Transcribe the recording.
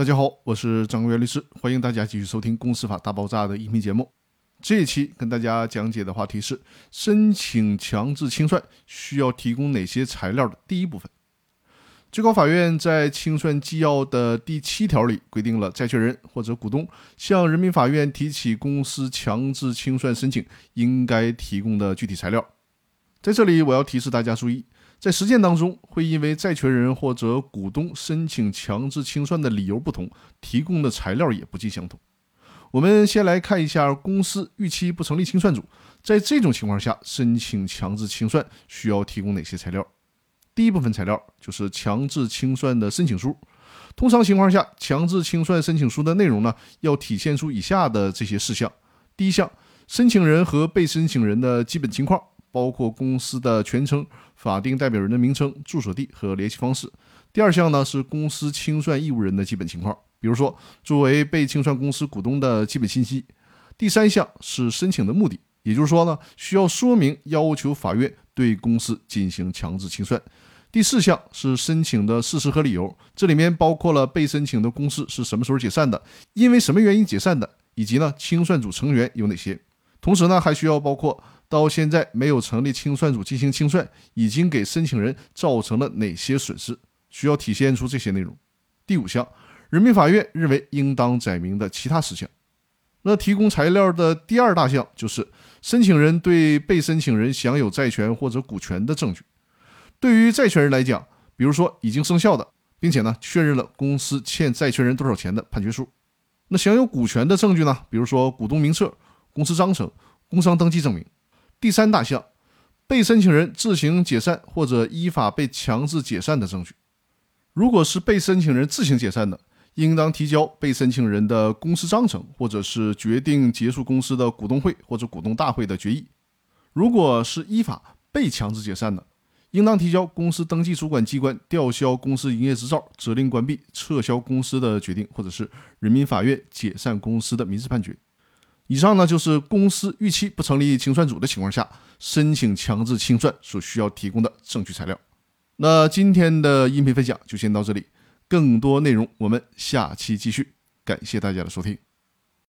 大家好，我是张国元律师，欢迎大家继续收听《公司法大爆炸》的音频节目。这一期跟大家讲解的话题是申请强制清算需要提供哪些材料的第一部分。最高法院在清算纪要的第七条里规定了债权人或者股东向人民法院提起公司强制清算申请应该提供的具体材料。在这里，我要提示大家注意，在实践当中，会因为债权人或者股东申请强制清算的理由不同，提供的材料也不尽相同。我们先来看一下公司逾期不成立清算组，在这种情况下申请强制清算需要提供哪些材料？第一部分材料就是强制清算的申请书。通常情况下，强制清算申请书的内容呢，要体现出以下的这些事项：第一项，申请人和被申请人的基本情况，包括公司的全称、法定代表人的名称、住所地和联系方式；第二项呢，是公司清算义务人的基本情况，比如说作为被清算公司股东的基本信息；第三项是申请的目的，也就是说呢，需要说明要求法院对公司进行强制清算。第四项是申请的事实和理由，这里面包括了被申请的公司是什么时候解散的，因为什么原因解散的，以及呢清算组成员有哪些。同时呢，还需要包括到现在没有成立清算组进行清算，已经给申请人造成了哪些损失，需要体现出这些内容。第五项，人民法院认为应当载明的其他事项。那提供材料的第二大项就是申请人对被申请人享有债权或者股权的证据。对于债权人来讲，比如说已经生效的，并且呢确认了公司欠债权人多少钱的判决书。那享有股权的证据呢？比如说股东名册、公司章程、工商登记证明。第三大项，被申请人自行解散或者依法被强制解散的证据。如果是被申请人自行解散的，应当提交被申请人的公司章程，或者是决定结束公司的股东会或者股东大会的决议。如果是依法被强制解散的，应当提交公司登记主管机关吊销公司营业执照、责令关闭、撤销公司的决定，或者是人民法院解散公司的民事判决。以上呢就是公司逾期不成立清算组的情况下，申请强制清算所需要提供的证据材料。那今天的音频分享就先到这里，更多内容我们下期继续。感谢大家的收听。